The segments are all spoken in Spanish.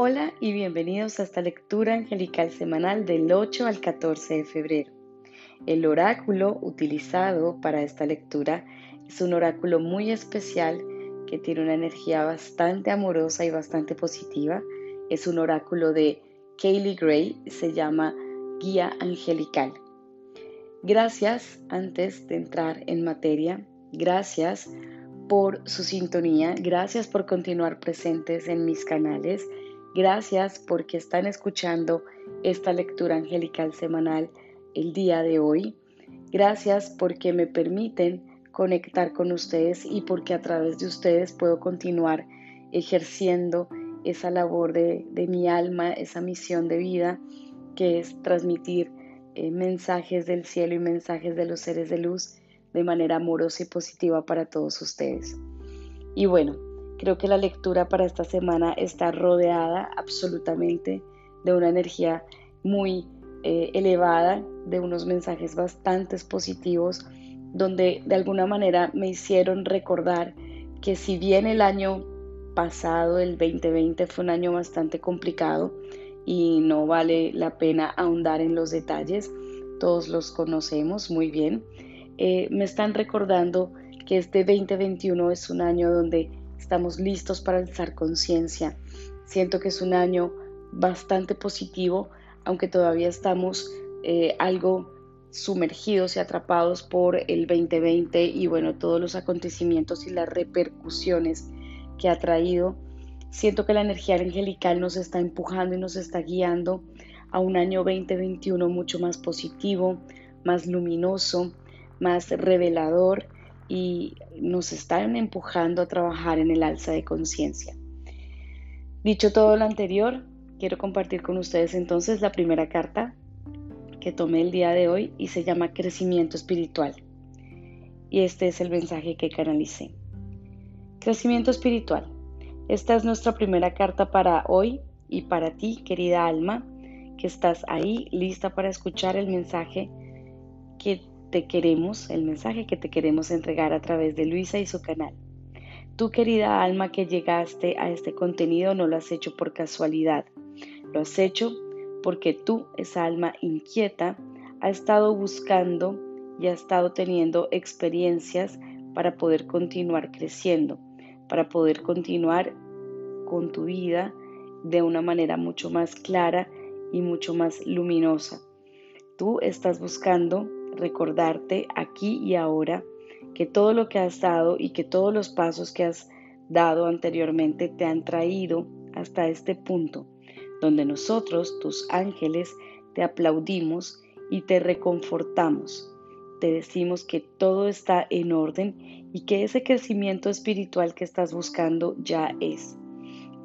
Hola y bienvenidos a esta lectura angelical semanal del 8 al 14 de febrero. El oráculo utilizado para esta lectura es un oráculo muy especial que tiene una energía bastante amorosa y bastante positiva. Es un oráculo de Kaylee Gray, se llama Guía Angelical. Gracias, antes de entrar en materia, gracias por su sintonía, gracias por continuar presentes en mis canales Gracias porque están escuchando esta lectura angelical semanal el día de hoy. Gracias porque me permiten conectar con ustedes y porque a través de ustedes puedo continuar ejerciendo esa labor de, mi alma, esa misión de vida que es transmitir eh, mensajes del cielo y mensajes de los seres de luz de manera amorosa y positiva para todos ustedes. Y bueno, Creo que la lectura para esta semana está rodeada absolutamente de una energía muy eh, elevada, de unos mensajes bastante positivos, donde de alguna manera me hicieron recordar que si bien el año pasado, el 2020, fue un año bastante complicado y no vale la pena ahondar en los detalles, todos los conocemos muy bien, eh, me están recordando que este 2021 es un año donde estamos listos para alzar conciencia. Siento que es un año bastante positivo, aunque todavía estamos eh, algo sumergidos y atrapados por el 2020 y bueno, todos los acontecimientos y las repercusiones que ha traído. Siento que la energía angelical nos está empujando y nos está guiando a un año 2021 mucho más positivo, más luminoso, más revelador y nos están empujando a trabajar en el alza de conciencia. Dicho todo lo anterior, quiero compartir con ustedes entonces la primera carta que tomé el día de hoy y se llama Crecimiento Espiritual. Y este es el mensaje que canalicé. Crecimiento Espiritual. Esta es nuestra primera carta para hoy y para ti, querida alma, que estás ahí lista para escuchar el mensaje que te queremos, el mensaje que te queremos entregar a través de Luisa y su canal. Tu querida alma que llegaste a este contenido no lo has hecho por casualidad, lo has hecho porque tú, esa alma inquieta, ha estado buscando y ha estado teniendo experiencias para poder continuar creciendo, para poder continuar con tu vida de una manera mucho más clara y mucho más luminosa. Tú estás buscando recordarte aquí y ahora que todo lo que has dado y que todos los pasos que has dado anteriormente te han traído hasta este punto, donde nosotros, tus ángeles, te aplaudimos y te reconfortamos. Te decimos que todo está en orden y que ese crecimiento espiritual que estás buscando ya es.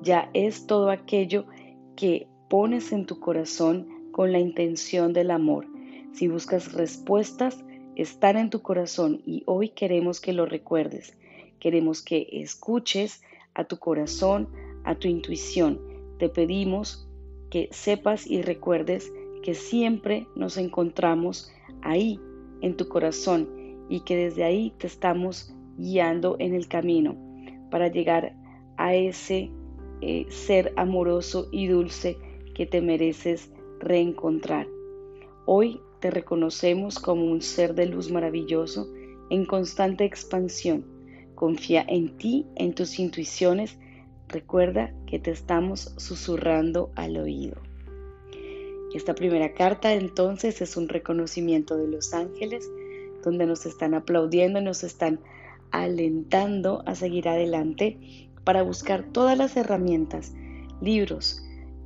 Ya es todo aquello que pones en tu corazón con la intención del amor, si buscas respuestas, están en tu corazón y hoy queremos que lo recuerdes. Queremos que escuches a tu corazón, a tu intuición. Te pedimos que sepas y recuerdes que siempre nos encontramos ahí, en tu corazón, y que desde ahí te estamos guiando en el camino para llegar a ese eh, ser amoroso y dulce que te mereces reencontrar. Hoy te reconocemos como un ser de luz maravilloso en constante expansión. Confía en ti, en tus intuiciones. Recuerda que te estamos susurrando al oído. Esta primera carta entonces es un reconocimiento de los ángeles donde nos están aplaudiendo nos están alentando a seguir adelante para buscar todas las herramientas, libros,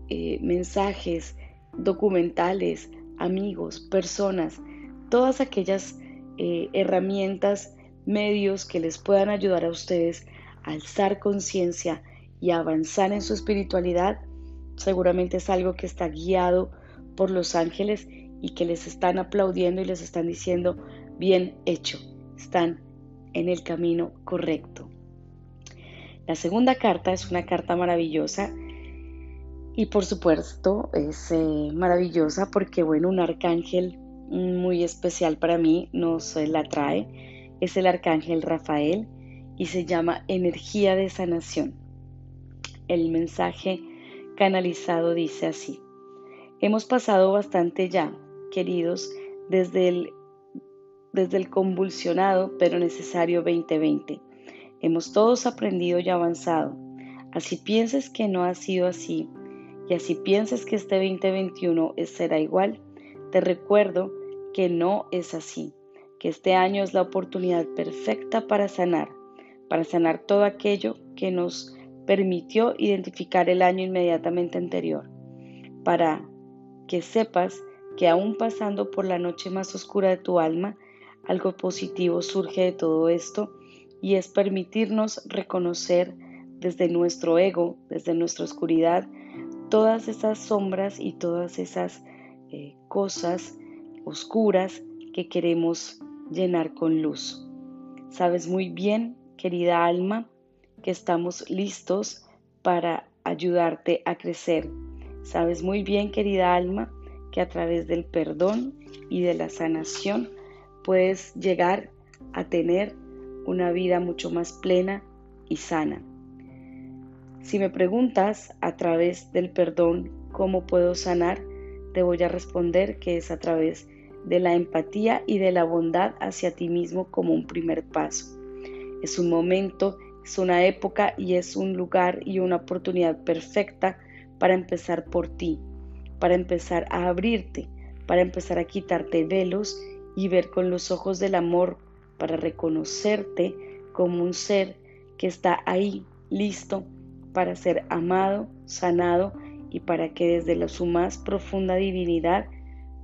eh, mensajes, documentales, amigos, personas, todas aquellas eh, herramientas, medios que les puedan ayudar a ustedes a alzar conciencia y avanzar en su espiritualidad, seguramente es algo que está guiado por los ángeles y que les están aplaudiendo y les están diciendo, bien hecho, están en el camino correcto. La segunda carta es una carta maravillosa y por supuesto es eh, maravillosa porque, bueno, un arcángel muy especial para mí nos la trae. Es el arcángel Rafael y se llama energía de sanación. El mensaje canalizado dice así. Hemos pasado bastante ya, queridos, desde el, desde el convulsionado pero necesario 2020. Hemos todos aprendido y avanzado. Así pienses que no ha sido así y así pienses que este 2021 será igual, te recuerdo que no es así, que este año es la oportunidad perfecta para sanar, para sanar todo aquello que nos permitió identificar el año inmediatamente anterior, para que sepas que aún pasando por la noche más oscura de tu alma, algo positivo surge de todo esto y es permitirnos reconocer desde nuestro ego, desde nuestra oscuridad, todas esas sombras y todas esas eh, cosas oscuras que queremos llenar con luz. Sabes muy bien, querida alma, que estamos listos para ayudarte a crecer. Sabes muy bien, querida alma, que a través del perdón y de la sanación puedes llegar a tener una vida mucho más plena y sana. Si me preguntas a través del perdón cómo puedo sanar, te voy a responder que es a través de la empatía y de la bondad hacia ti mismo como un primer paso. Es un momento es una época y es un lugar y una oportunidad perfecta para empezar por ti, para empezar a abrirte, para empezar a quitarte velos y ver con los ojos del amor, para reconocerte como un ser que está ahí, listo para ser amado, sanado y para que desde su más profunda divinidad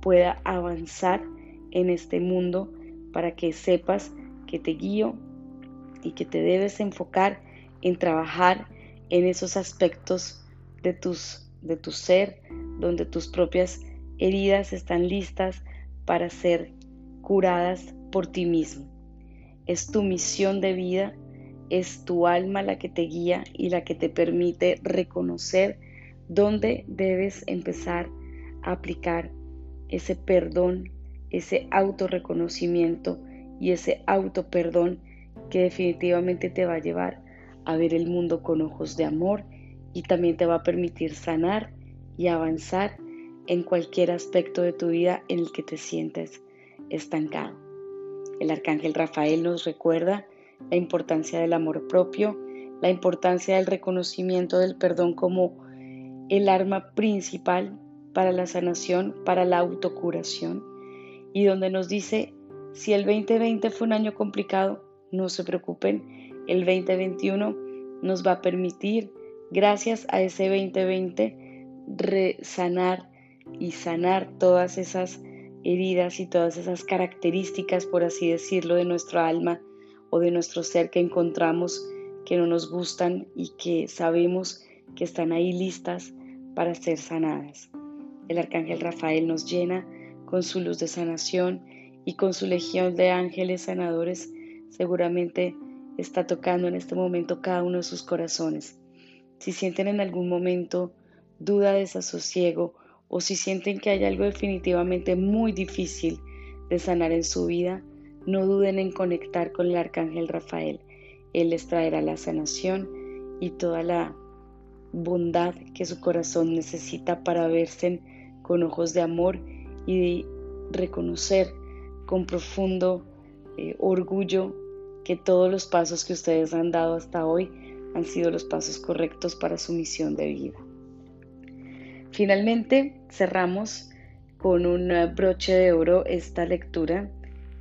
pueda avanzar en este mundo para que sepas que te guío, y que te debes enfocar en trabajar en esos aspectos de, tus, de tu ser, donde tus propias heridas están listas para ser curadas por ti mismo. Es tu misión de vida, es tu alma la que te guía y la que te permite reconocer dónde debes empezar a aplicar ese perdón, ese autorreconocimiento y ese autoperdón que definitivamente te va a llevar a ver el mundo con ojos de amor y también te va a permitir sanar y avanzar en cualquier aspecto de tu vida en el que te sientes estancado. El arcángel Rafael nos recuerda la importancia del amor propio, la importancia del reconocimiento del perdón como el arma principal para la sanación, para la autocuración, y donde nos dice, si el 2020 fue un año complicado, no se preocupen, el 2021 nos va a permitir, gracias a ese 2020, resanar y sanar todas esas heridas y todas esas características, por así decirlo, de nuestro alma o de nuestro ser que encontramos que no nos gustan y que sabemos que están ahí listas para ser sanadas. El arcángel Rafael nos llena con su luz de sanación y con su legión de ángeles sanadores seguramente está tocando en este momento cada uno de sus corazones. Si sienten en algún momento duda, desasosiego o si sienten que hay algo definitivamente muy difícil de sanar en su vida, no duden en conectar con el arcángel Rafael. Él les traerá la sanación y toda la bondad que su corazón necesita para verse con ojos de amor y reconocer con profundo eh, orgullo que todos los pasos que ustedes han dado hasta hoy han sido los pasos correctos para su misión de vida. Finalmente, cerramos con un broche de oro esta lectura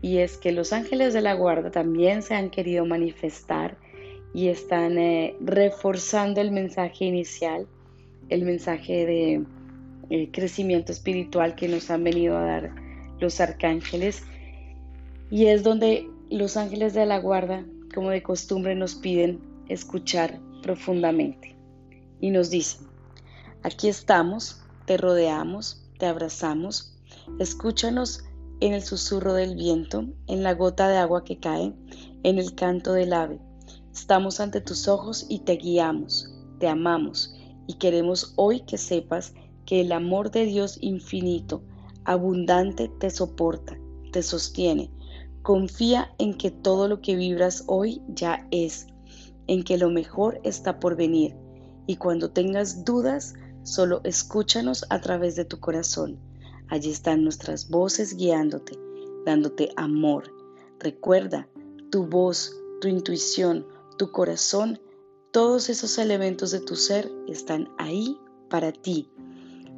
y es que los ángeles de la guarda también se han querido manifestar y están eh, reforzando el mensaje inicial, el mensaje de eh, crecimiento espiritual que nos han venido a dar los arcángeles. Y es donde los ángeles de la guarda, como de costumbre, nos piden escuchar profundamente y nos dicen, aquí estamos, te rodeamos, te abrazamos, escúchanos en el susurro del viento, en la gota de agua que cae, en el canto del ave. Estamos ante tus ojos y te guiamos, te amamos y queremos hoy que sepas que el amor de Dios infinito, abundante, te soporta, te sostiene, Confía en que todo lo que vibras hoy ya es, en que lo mejor está por venir. Y cuando tengas dudas, solo escúchanos a través de tu corazón. Allí están nuestras voces guiándote, dándote amor. Recuerda, tu voz, tu intuición, tu corazón, todos esos elementos de tu ser están ahí para ti.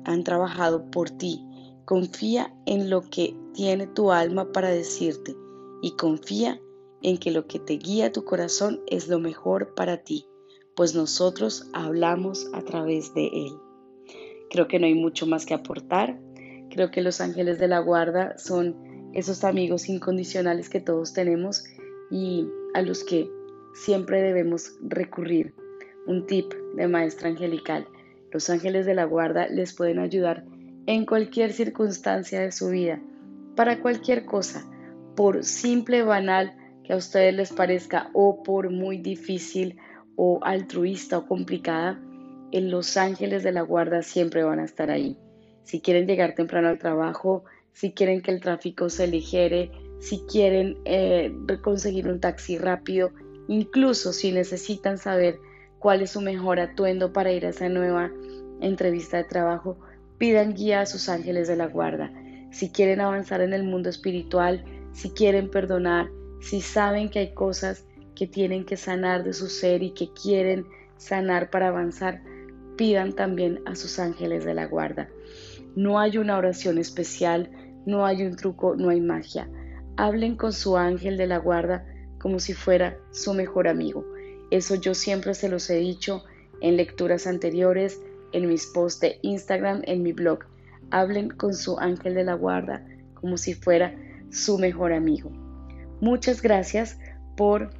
Han trabajado por ti. Confía en lo que tiene tu alma para decirte y confía en que lo que te guía tu corazón es lo mejor para ti, pues nosotros hablamos a través de él. Creo que no hay mucho más que aportar. Creo que los ángeles de la guarda son esos amigos incondicionales que todos tenemos y a los que siempre debemos recurrir. Un tip de maestra angelical. Los ángeles de la guarda les pueden ayudar en cualquier circunstancia de su vida, para cualquier cosa, por simple, banal que a ustedes les parezca o por muy difícil o altruista o complicada, en los ángeles de la guarda siempre van a estar ahí. Si quieren llegar temprano al trabajo, si quieren que el tráfico se aligere, si quieren eh, conseguir un taxi rápido, incluso si necesitan saber cuál es su mejor atuendo para ir a esa nueva entrevista de trabajo, pidan guía a sus ángeles de la guarda. Si quieren avanzar en el mundo espiritual, si quieren perdonar, si saben que hay cosas que tienen que sanar de su ser y que quieren sanar para avanzar, pidan también a sus ángeles de la guarda. No hay una oración especial, no hay un truco, no hay magia. Hablen con su ángel de la guarda como si fuera su mejor amigo. Eso yo siempre se los he dicho en lecturas anteriores, en mis posts de Instagram, en mi blog. Hablen con su ángel de la guarda como si fuera su mejor amigo. Muchas gracias por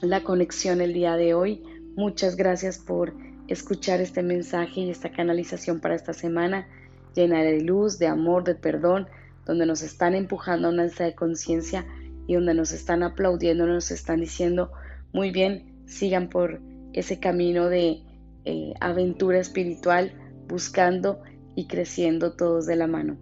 la conexión el día de hoy. Muchas gracias por escuchar este mensaje y esta canalización para esta semana llena de luz, de amor, de perdón, donde nos están empujando a una alza de conciencia y donde nos están aplaudiendo, nos están diciendo, muy bien, sigan por ese camino de eh, aventura espiritual, buscando y creciendo todos de la mano.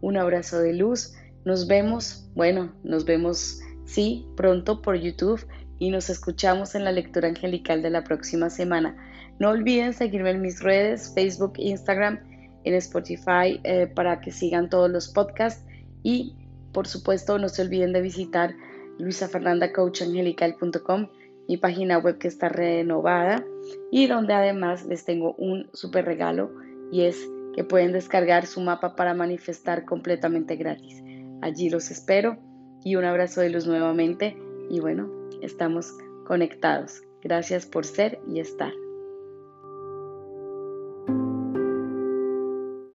Un abrazo de luz. Nos vemos, bueno, nos vemos, sí, pronto por YouTube y nos escuchamos en la lectura angelical de la próxima semana. No olviden seguirme en mis redes, Facebook, Instagram, en Spotify, eh, para que sigan todos los podcasts y, por supuesto, no se olviden de visitar luisafernandacoachangelical.com, mi página web que está renovada y donde además les tengo un súper regalo y es que pueden descargar su mapa para manifestar completamente gratis. Allí los espero y un abrazo de luz nuevamente y bueno, estamos conectados. Gracias por ser y estar.